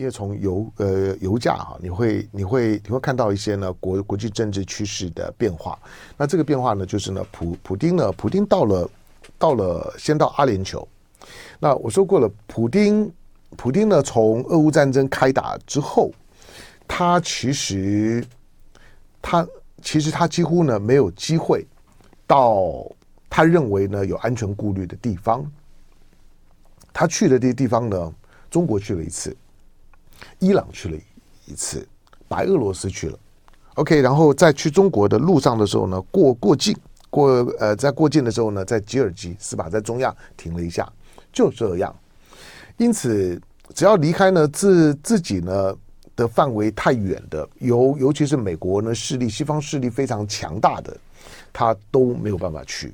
因为从油呃油价哈，你会你会你会看到一些呢国国际政治趋势的变化。那这个变化呢，就是呢普普丁呢，普丁到了到了先到阿联酋。那我说过了，普丁普丁呢，从俄乌战争开打之后，他其实他其实他几乎呢没有机会到他认为呢有安全顾虑的地方。他去的这些地方呢，中国去了一次。伊朗去了一次，白俄罗斯去了，OK，然后在去中国的路上的时候呢，过过境过呃，在过境的时候呢，在吉尔吉斯吧，在中亚停了一下，就这样。因此，只要离开呢自自己呢的范围太远的，尤尤其是美国呢势力，西方势力非常强大的，他都没有办法去。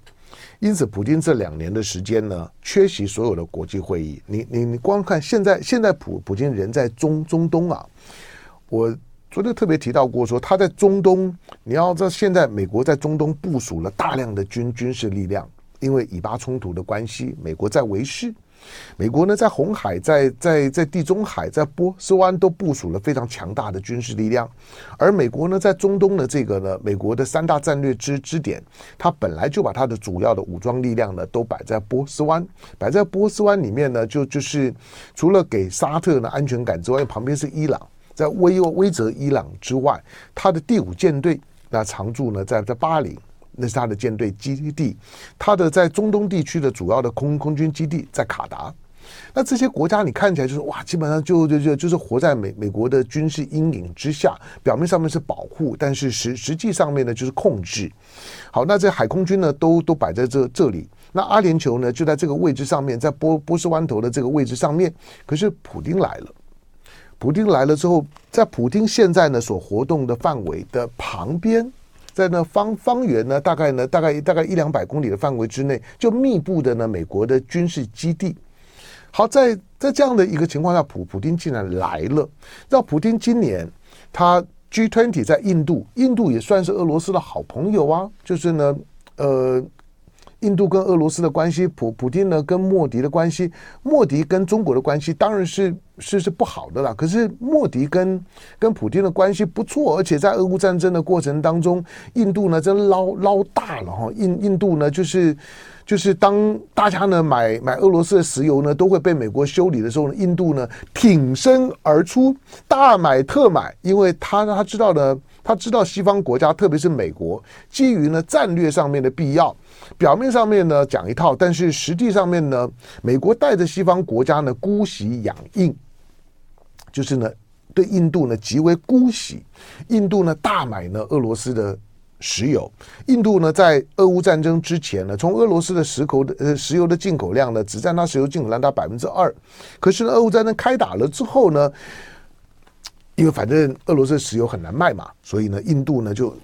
因此，普京这两年的时间呢，缺席所有的国际会议。你你你光看现在，现在普普京人在中中东啊，我昨天特别提到过说，他在中东，你要知道，现在美国在中东部署了大量的军军事力量，因为以巴冲突的关系，美国在维师。美国呢，在红海、在在在地中海、在波斯湾都部署了非常强大的军事力量，而美国呢，在中东的这个呢，美国的三大战略支支点，它本来就把它的主要的武装力量呢，都摆在波斯湾，摆在波斯湾里面呢，就就是除了给沙特的安全感之外，旁边是伊朗，在威威泽伊朗之外，它的第五舰队那常驻呢，在在巴林。那是他的舰队基地，他的在中东地区的主要的空空军基地在卡达。那这些国家你看起来就是哇，基本上就就就就是活在美美国的军事阴影之下，表面上面是保护，但是实实际上面呢就是控制。好，那这海空军呢都都摆在这这里。那阿联酋呢就在这个位置上面，在波波斯湾头的这个位置上面。可是普丁来了，普丁来了之后，在普丁现在呢所活动的范围的旁边。在那方方圆呢，大概呢，大概大概一两百公里的范围之内，就密布的呢美国的军事基地。好，在在这样的一个情况下，普普丁竟然来了。让普丁今年他 G20 在印度，印度也算是俄罗斯的好朋友啊。就是呢，呃。印度跟俄罗斯的关系，普普丁呢跟莫迪的关系，莫迪跟中国的关系当然是是是不好的啦。可是莫迪跟跟普丁的关系不错，而且在俄乌战争的过程当中，印度呢真捞捞大了哈。印印度呢就是就是当大家呢买买俄罗斯的石油呢都会被美国修理的时候呢，印度呢挺身而出，大买特买，因为他他知道呢，他知道西方国家特别是美国基于呢战略上面的必要。表面上面呢讲一套，但是实际上面呢，美国带着西方国家呢姑息养印，就是呢对印度呢极为姑息。印度呢大买呢俄罗斯的石油，印度呢在俄乌战争之前呢，从俄罗斯的石口的呃石油的进口量呢只占它石油进口量达百分之二。可是呢俄乌战争开打了之后呢，因为反正俄罗斯石油很难卖嘛，所以呢印度呢就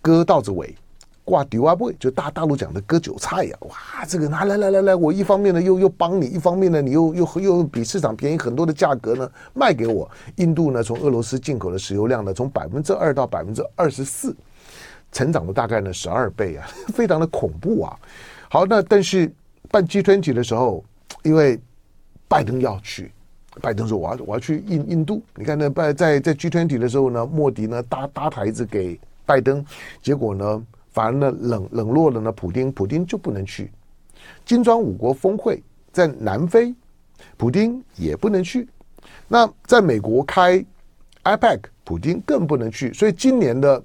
割稻子尾。挂丢啊不，就大大陆讲的割韭菜呀、哇，这个拿来来来来，我一方面呢又又帮你，一方面呢你又又又比市场便宜很多的价格呢卖给我。印度呢从俄罗斯进口的石油量呢从百分之二到百分之二十四，成长了大概呢十二倍啊，非常的恐怖啊！好，那但是办 G20 的时候，因为拜登要去，拜登说我要我要去印印度。你看呢，拜在在 G20 的时候呢，莫迪呢搭搭台子给拜登，结果呢。反而呢，冷冷落了呢，普丁，普丁就不能去。金砖五国峰会在南非，普丁也不能去。那在美国开 IPAC，普丁更不能去。所以今年的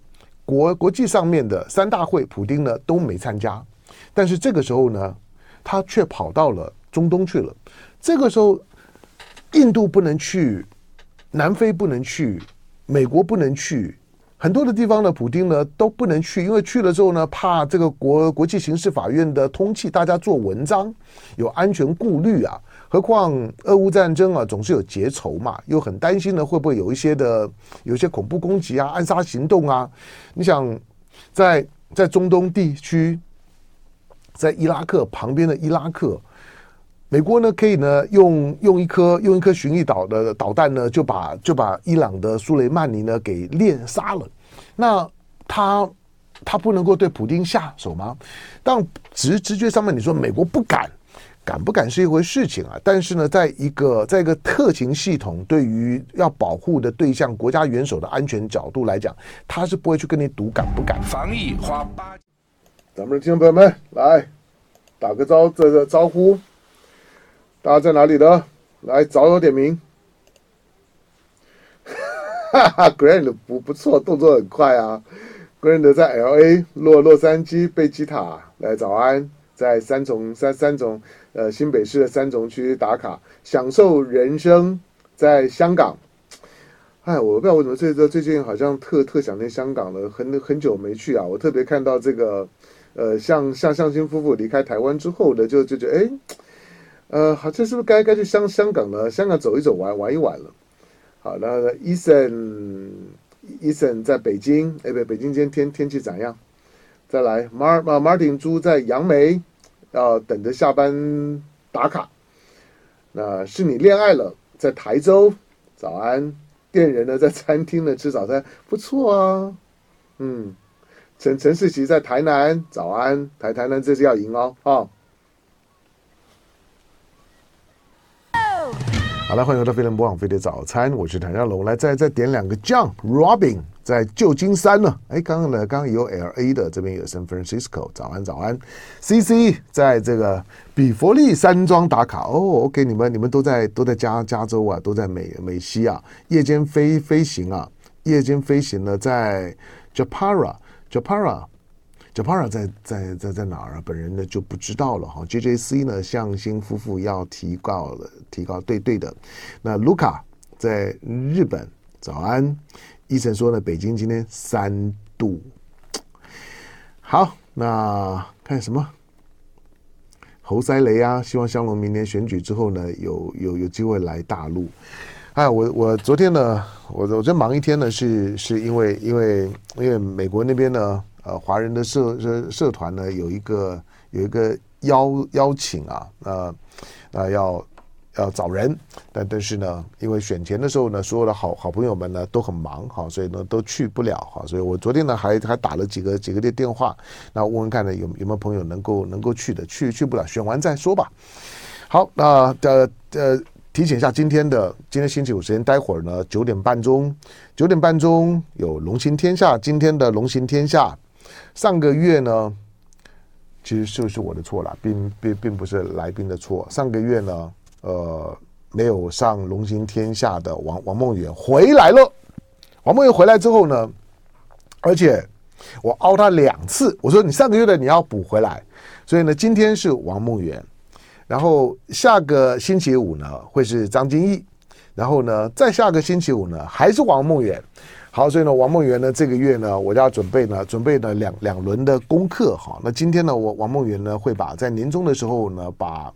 国国际上面的三大会，普丁呢都没参加。但是这个时候呢，他却跑到了中东去了。这个时候，印度不能去，南非不能去，美国不能去。很多的地方呢，普丁呢都不能去，因为去了之后呢，怕这个国国际刑事法院的通气，大家做文章有安全顾虑啊。何况俄乌战争啊，总是有结仇嘛，又很担心呢，会不会有一些的有些恐怖攻击啊、暗杀行动啊？你想，在在中东地区，在伊拉克旁边的伊拉克。美国呢，可以呢用用一颗用一颗巡弋导的导弹呢，就把就把伊朗的苏雷曼尼呢给链杀了。那他他不能够对普京下手吗？但直直觉上面你说美国不敢，敢不敢是一回事情啊，但是呢，在一个在一个特勤系统对于要保护的对象国家元首的安全角度来讲，他是不会去跟你赌敢不敢。防疫花八，咱们的听众朋友们来打个招这个招呼，大家在哪里呢？来早有点名。哈 哈，Grand 不不错，动作很快啊。Grand 在 LA 洛洛杉矶贝吉塔来早安，在三重三三重。呃，新北市的三重区打卡，享受人生，在香港。哎，我不知道为什么这这最近好像特特想念香港了，很很久没去啊。我特别看到这个，呃，像像向心夫妇离开台湾之后的，就就觉得，哎，呃，好，这是不是该该去香香港呢？香港走一走，玩玩一玩了。好，那 Eason Eason 在北京，哎，不，北京今天天天气咋样？再来，Mar Martin 猪在杨梅。要等着下班打卡，那是你恋爱了，在台州早安，店人呢在餐厅呢吃早餐，不错啊，嗯，陈陈世奇在台南早安，台台南这是要赢哦，啊。好了，欢迎回到飞碟播网飞的早餐，我是谭家龙，来再再点两个酱 Robin 在旧金山呢，哎，刚刚呢刚刚有 L A 的，这边有 San Francisco，早安早安，C C 在这个比佛利山庄打卡哦，OK，你们你们都在都在加加州啊，都在美美西啊，夜间飞飞行啊，夜间飞行呢在 Japara Japara。Japara 在在在在哪儿啊？本人呢就不知道了哈。JJC 呢，向新夫妇要提告了，提告对对的。那卢卡在日本，早安。医生说呢，北京今天三度。好，那看什么？侯塞雷啊，希望香龙明年选举之后呢，有有有机会来大陆。哎，我我昨天呢，我我这忙一天呢，是是因为因为因为美国那边呢。呃，华人的社社社团呢，有一个有一个邀邀请啊，呃，呃，要要找人，但但是呢，因为选前的时候呢，所有的好好朋友们呢都很忙哈，所以呢都去不了哈，所以我昨天呢还还打了几个几个的电话，那问问看呢有有没有朋友能够能够去的，去去不了，选完再说吧。好，那呃呃提醒一下今天的今天星期五时间，待会儿呢九点半钟九点半钟有龙行天下，今天的龙行天下。上个月呢，其实就是我的错了，并并并不是来宾的错。上个月呢，呃，没有上《龙行天下》的王王梦圆回来了。王梦圆回来之后呢，而且我凹他两次，我说你上个月的你要补回来。所以呢，今天是王梦圆，然后下个星期五呢会是张金义，然后呢再下个星期五呢还是王梦圆。好，所以呢，王梦圆呢，这个月呢，我就要准备呢，准备了两两轮的功课哈。那今天呢，我王梦圆呢，会把在年终的时候呢，把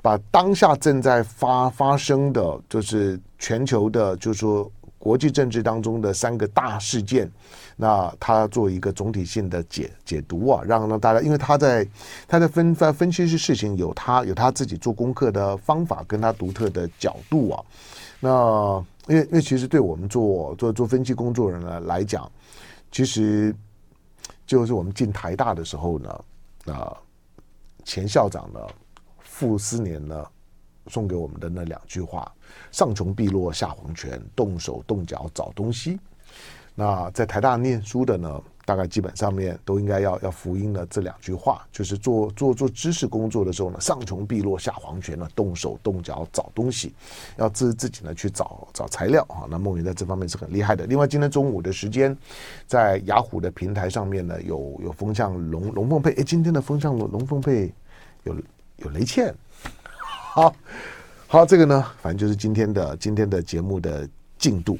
把当下正在发发生的，就是全球的，就是说国际政治当中的三个大事件，那他做一个总体性的解解读啊，让让大家，因为他在他在分分分析些事情，有他有他自己做功课的方法，跟他独特的角度啊，那。因为，因为其实对我们做做做分析工作人呢来讲，其实就是我们进台大的时候呢，啊、前校长呢傅斯年呢送给我们的那两句话：上穷碧落下黄泉，动手动脚找东西。那在台大念书的呢，大概基本上面都应该要要福音的这两句话，就是做做做知识工作的时候呢，上穷碧落下黄泉呢，动手动脚找东西，要自自己呢去找找材料啊。那梦云在这方面是很厉害的。另外，今天中午的时间，在雅虎的平台上面呢，有有风向龙龙凤配，哎，今天的风向龙龙凤配有有雷倩，好好，这个呢，反正就是今天的今天的节目的进度。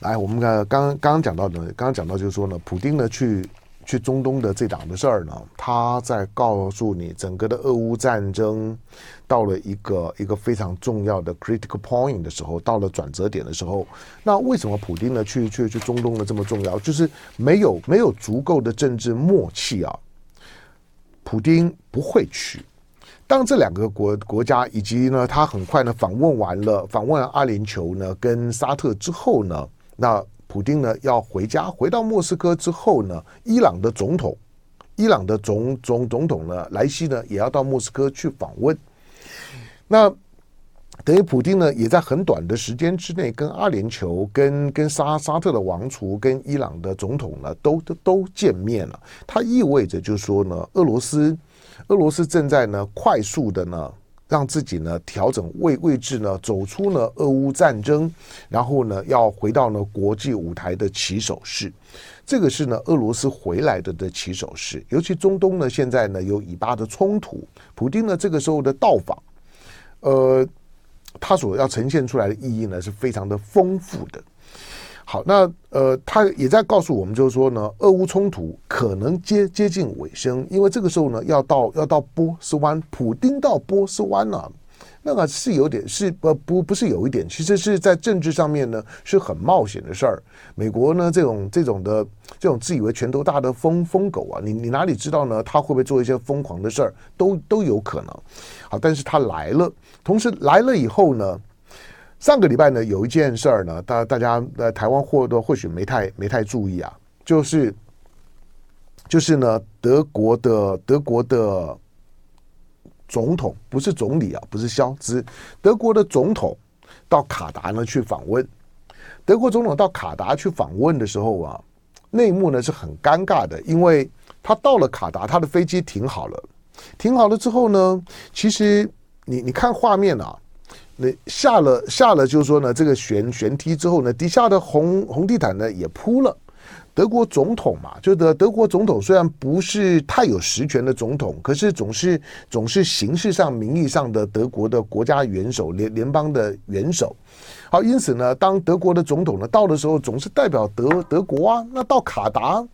来，我们看刚刚刚讲到的，刚刚讲到就是说呢，普丁呢去去中东的这档的事儿呢，他在告诉你，整个的俄乌战争到了一个一个非常重要的 critical point 的时候，到了转折点的时候，那为什么普丁呢去去去中东的这么重要？就是没有没有足够的政治默契啊，普丁不会去。当这两个国国家以及呢，他很快呢访问完了访问阿联酋呢跟沙特之后呢。那普丁呢要回家，回到莫斯科之后呢，伊朗的总统，伊朗的总总总统呢莱西呢也要到莫斯科去访问。那等于普丁呢也在很短的时间之内跟阿联酋、跟跟沙沙特的王储、跟伊朗的总统呢都都都见面了。它意味着就是说呢，俄罗斯俄罗斯正在呢快速的呢。让自己呢调整位位置呢，走出呢俄乌战争，然后呢要回到呢国际舞台的起手式，这个是呢俄罗斯回来的的起手式。尤其中东呢现在呢有以巴的冲突，普丁呢这个时候的到访，呃，他所要呈现出来的意义呢是非常的丰富的。好，那呃，他也在告诉我们，就是说呢，俄乌冲突可能接接近尾声，因为这个时候呢，要到要到波斯湾，普丁到波斯湾了，那个是有点是呃不不是有一点，其实是在政治上面呢是很冒险的事儿。美国呢这种这种的这种自以为拳头大的疯疯狗啊，你你哪里知道呢？他会不会做一些疯狂的事儿，都都有可能。好，但是他来了，同时来了以后呢？上个礼拜呢，有一件事儿呢，大大家在台湾或多或许没太没太注意啊，就是就是呢，德国的德国的总统不是总理啊，不是肖兹，德国的总统到卡达呢去访问。德国总统到卡达去访问的时候啊，内幕呢是很尴尬的，因为他到了卡达，他的飞机停好了，停好了之后呢，其实你你看画面啊。那下了下了，就是说呢，这个旋旋梯之后呢，底下的红红地毯呢也铺了。德国总统嘛，就德德国总统虽然不是太有实权的总统，可是总是总是形式上、名义上的德国的国家元首、联联邦的元首。好，因此呢，当德国的总统呢到的时候，总是代表德德国啊。那到卡达。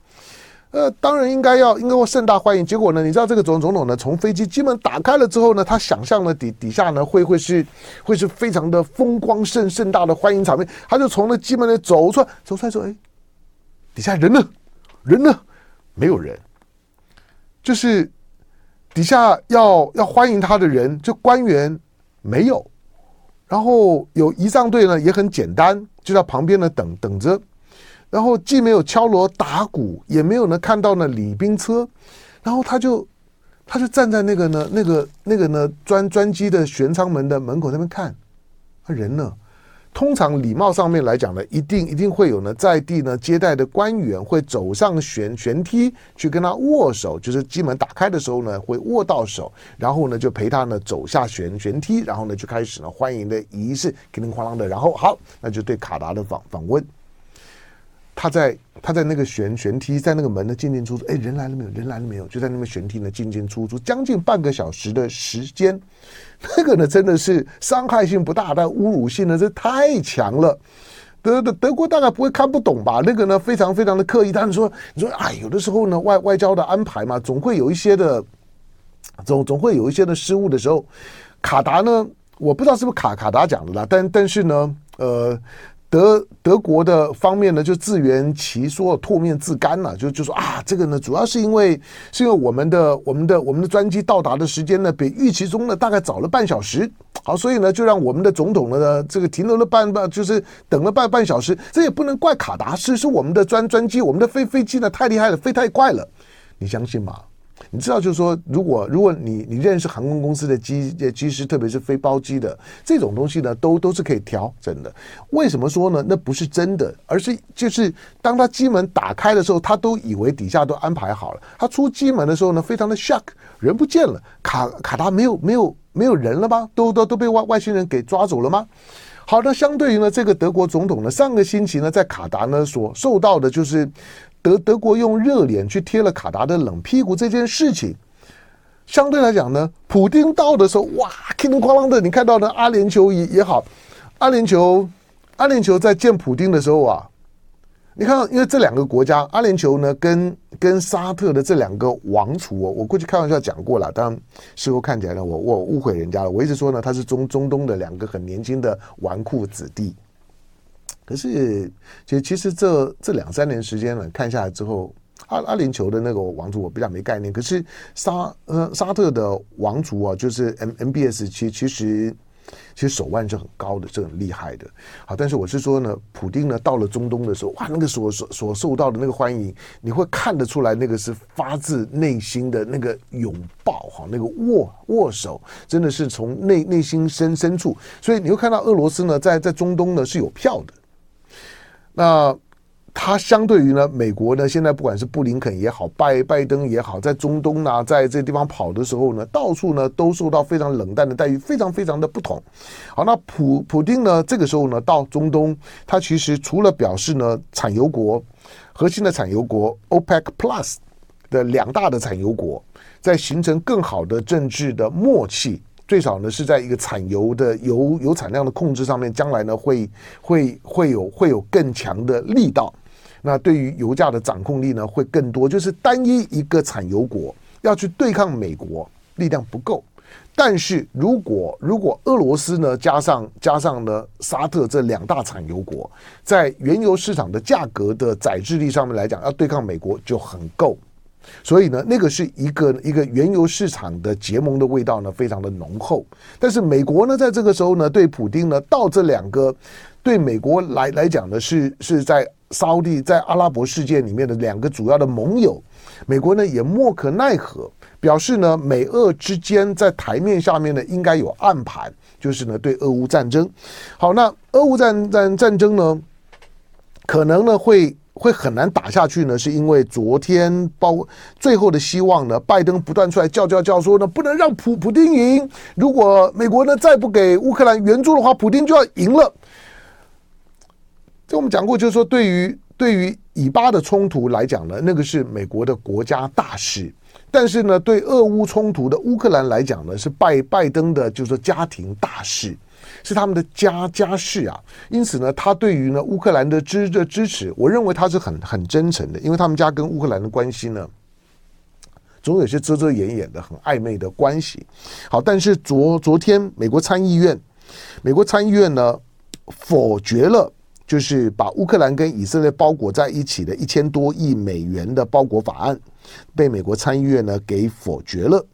呃，当然应该要，应该会盛大欢迎。结果呢，你知道这个总总统呢，从飞机机门打开了之后呢，他想象了底底下呢会会是会是非常的风光盛盛大的欢迎场面。他就从那机门里走出来，走出来说：“哎，底下人呢？人呢？没有人。就是底下要要欢迎他的人，就官员没有。然后有仪仗队呢，也很简单，就在旁边呢等等着。”然后既没有敲锣打鼓，也没有呢看到呢礼宾车，然后他就他就站在那个呢那个那个呢专专机的舷舱门的门口那边看，啊人呢？通常礼貌上面来讲呢，一定一定会有呢在地呢接待的官员会走上旋旋梯去跟他握手，就是机门打开的时候呢会握到手，然后呢就陪他呢走下旋旋梯，然后呢就开始呢欢迎的仪式，叮叮哐啷的，然后好，那就对卡达的访访问。他在他在那个旋旋梯，在那个门的进进出出，哎，人来了没有？人来了没有？就在那边旋梯呢进进出出，将近半个小时的时间，那个呢真的是伤害性不大，但侮辱性呢这太强了。德德德国大概不会看不懂吧？那个呢非常非常的刻意。但是说你说哎，有的时候呢外外交的安排嘛，总会有一些的总总会有一些的失误的时候。卡达呢，我不知道是不是卡卡达讲的啦，但但是呢，呃。德德国的方面呢，就自圆其说，唾面自干了，就就说啊，这个呢，主要是因为是因为我们的我们的我们的专机到达的时间呢，比预期中呢大概早了半小时，好，所以呢，就让我们的总统呢，这个停留了半半，就是等了半半小时，这也不能怪卡达，是是我们的专专机，我们的飞飞机呢太厉害了，飞太快了，你相信吗？你知道，就是说，如果如果你你认识航空公司的机机师，特别是飞包机的这种东西呢，都都是可以调整的。为什么说呢？那不是真的，而是就是当他机门打开的时候，他都以为底下都安排好了。他出机门的时候呢，非常的 shock，人不见了，卡卡达没有没有没有人了吗？都都都被外外星人给抓走了吗？好的，相对于呢，这个德国总统呢，上个星期呢，在卡达呢所受到的就是。德德国用热脸去贴了卡达的冷屁股这件事情，相对来讲呢，普丁到的时候，哇，叮咚哐啷的，你看到的阿联酋也也好，阿联酋阿联酋在见普丁的时候啊，你看，因为这两个国家，阿联酋呢跟跟沙特的这两个王储，我过去开玩笑讲过了，当事后看起来呢，我我误会人家了，我一直说呢，他是中中东的两个很年轻的纨绔子弟。可是，其实其实这这两三年时间呢，看下来之后，阿阿联酋的那个王族我比较没概念。可是沙呃沙特的王族啊，就是 M M B S，其其实其实手腕是很高的，是很厉害的。好，但是我是说呢，普丁呢到了中东的时候，哇，那个所所所受到的那个欢迎，你会看得出来，那个是发自内心的那个拥抱，哈，那个握握手，真的是从内内心深深处。所以你会看到俄罗斯呢，在在中东呢是有票的。那。他相对于呢，美国呢，现在不管是布林肯也好，拜拜登也好，在中东呢，在这地方跑的时候呢，到处呢都受到非常冷淡的待遇，非常非常的不同。好，那普普丁呢，这个时候呢，到中东，他其实除了表示呢，产油国核心的产油国 OPEC Plus 的两大的产油国，在形成更好的政治的默契，最少呢是在一个产油的油油产量的控制上面，将来呢会会会有会有更强的力道。那对于油价的掌控力呢，会更多。就是单一一个产油国要去对抗美国，力量不够。但是如果如果俄罗斯呢，加上加上呢沙特这两大产油国，在原油市场的价格的宰制力上面来讲，要对抗美国就很够。所以呢，那个是一个一个原油市场的结盟的味道呢，非常的浓厚。但是美国呢，在这个时候呢，对普丁呢，到这两个对美国来来讲呢，是是在。沙乌在阿拉伯世界里面的两个主要的盟友，美国呢也莫可奈何，表示呢美俄之间在台面下面呢应该有暗盘，就是呢对俄乌战争。好，那俄乌战战战争呢，可能呢会 会很难打下去呢，是因为昨天包最后的希望呢，拜登不断出来叫叫叫说呢，不能让普普丁赢，如果美国呢再不给乌克兰援助的话，普丁就要赢了。这我们讲过，就是说，对于对于以巴的冲突来讲呢，那个是美国的国家大事；但是呢，对俄乌冲突的乌克兰来讲呢，是拜拜登的，就是说家庭大事，是他们的家家事啊。因此呢，他对于呢乌克兰的支的支持，我认为他是很很真诚的，因为他们家跟乌克兰的关系呢，总有些遮遮掩掩的、很暧昧的关系。好，但是昨昨天美国参议院，美国参议院呢否决了。就是把乌克兰跟以色列包裹在一起的一千多亿美元的包裹法案，被美国参议院呢给否决了。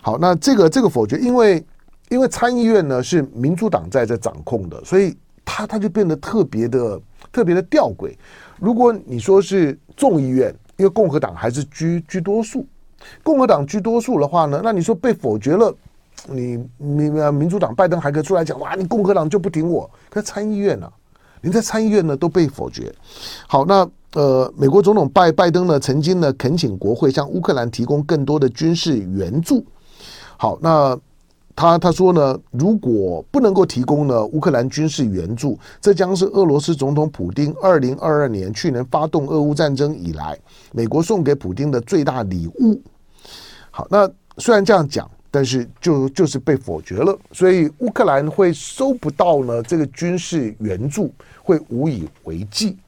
好，那这个这个否决，因为因为参议院呢是民主党在这掌控的，所以他他就变得特别的特别的吊诡。如果你说是众议院，因为共和党还是居居多数，共和党居多数的话呢，那你说被否决了，你你民主党拜登还可以出来讲哇，你共和党就不挺我，可参议院呢、啊？您在参议院呢都被否决。好，那呃，美国总统拜拜登呢曾经呢恳请国会向乌克兰提供更多的军事援助。好，那他他说呢，如果不能够提供呢乌克兰军事援助，这将是俄罗斯总统普丁二零二二年去年发动俄乌战争以来，美国送给普丁的最大礼物。好，那虽然这样讲。但是就就是被否决了，所以乌克兰会收不到呢这个军事援助，会无以为继。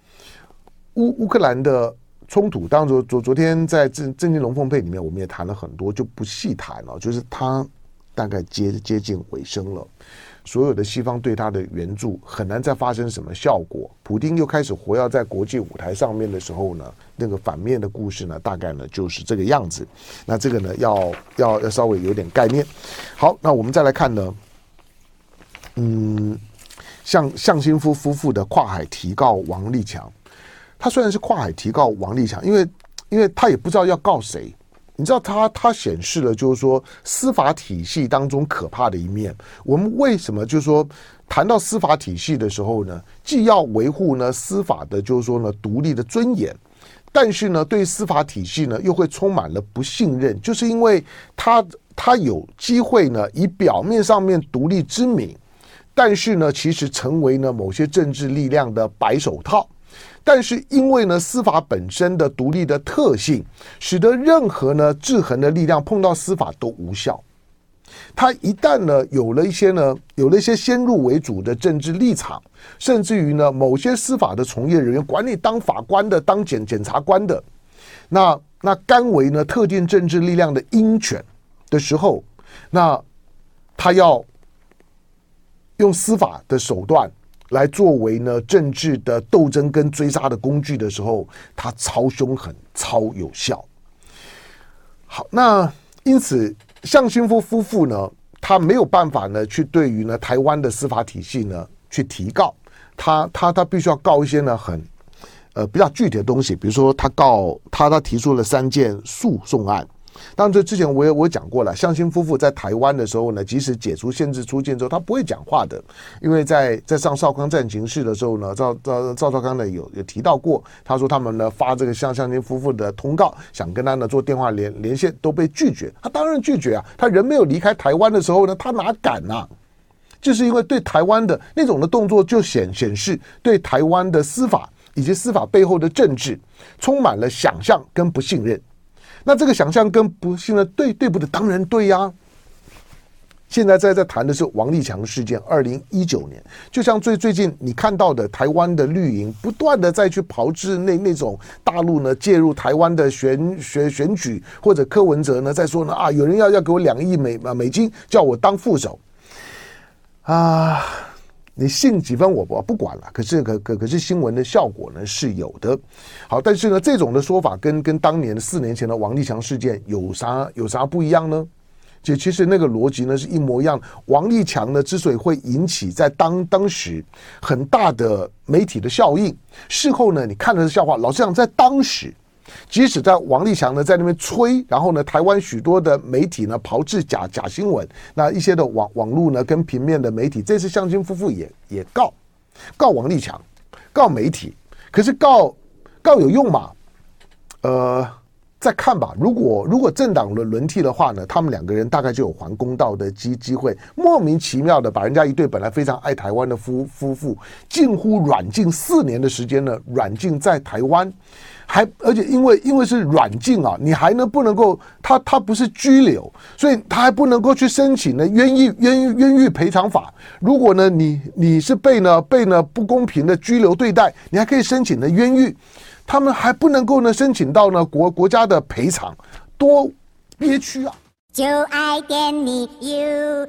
乌乌克兰的冲突，当昨昨昨天在正正经龙凤配里面，我们也谈了很多，就不细谈了，就是他大概接接近尾声了。所有的西方对他的援助很难再发生什么效果。普丁又开始活跃在国际舞台上面的时候呢，那个反面的故事呢，大概呢就是这个样子。那这个呢，要要要稍微有点概念。好，那我们再来看呢，嗯，向向心夫夫妇的跨海提告王立强，他虽然是跨海提告王立强，因为因为他也不知道要告谁。你知道他他显示了，就是说司法体系当中可怕的一面。我们为什么就是说谈到司法体系的时候呢，既要维护呢司法的，就是说呢独立的尊严，但是呢对司法体系呢又会充满了不信任，就是因为他他有机会呢以表面上面独立之名，但是呢其实成为呢某些政治力量的白手套。但是因为呢，司法本身的独立的特性，使得任何呢制衡的力量碰到司法都无效。他一旦呢有了一些呢有了一些先入为主的政治立场，甚至于呢某些司法的从业人员，管你当法官的、当检检察官的，那那甘为呢特定政治力量的鹰犬的时候，那他要用司法的手段。来作为呢政治的斗争跟追杀的工具的时候，他超凶狠、超有效。好，那因此向心夫夫妇呢，他没有办法呢去对于呢台湾的司法体系呢去提告，他他他必须要告一些呢很呃比较具体的东西，比如说他告他他提出了三件诉讼案。当然，这之前我也我讲过了。向心夫妇在台湾的时候呢，即使解除限制出境之后，他不会讲话的，因为在在上少康战情室的时候呢，赵赵赵少康呢有有提到过，他说他们呢发这个向向心夫妇的通告，想跟他呢做电话连连线，都被拒绝。他当然拒绝啊，他人没有离开台湾的时候呢，他哪敢呐、啊？就是因为对台湾的那种的动作，就显显示对台湾的司法以及司法背后的政治充满了想象跟不信任。那这个想象跟不信呢？对对不对？当然对呀。现在在在谈的是王立强事件，二零一九年，就像最最近你看到的台湾的绿营不断的再去炮制那那种大陆呢介入台湾的选选选举，或者柯文哲呢在说呢啊，有人要要给我两亿美美金叫我当副手啊。你信几分我不不管了，可是可可可是新闻的效果呢是有的。好，但是呢这种的说法跟跟当年四年前的王立强事件有啥有啥不一样呢？就其实那个逻辑呢是一模一样。王立强呢之所以会引起在当当时很大的媒体的效应，事后呢你看的是笑话。老实讲，在当时。即使在王立强呢在那边吹，然后呢，台湾许多的媒体呢炮制假假新闻，那一些的网网络呢跟平面的媒体，这次向心夫妇也也告告王立强，告媒体，可是告告有用吗？呃，再看吧。如果如果政党轮轮替的话呢，他们两个人大概就有还公道的机机会。莫名其妙的把人家一对本来非常爱台湾的夫夫妇，近乎软禁四年的时间呢，软禁在台湾。还而且因为因为是软禁啊，你还能不能够他他不是拘留，所以他还不能够去申请呢冤狱冤狱冤狱赔偿法。如果呢你你是被呢被呢不公平的拘留对待，你还可以申请呢冤狱，他们还不能够呢申请到呢国国家的赔偿，多憋屈啊！就爱点你 UFO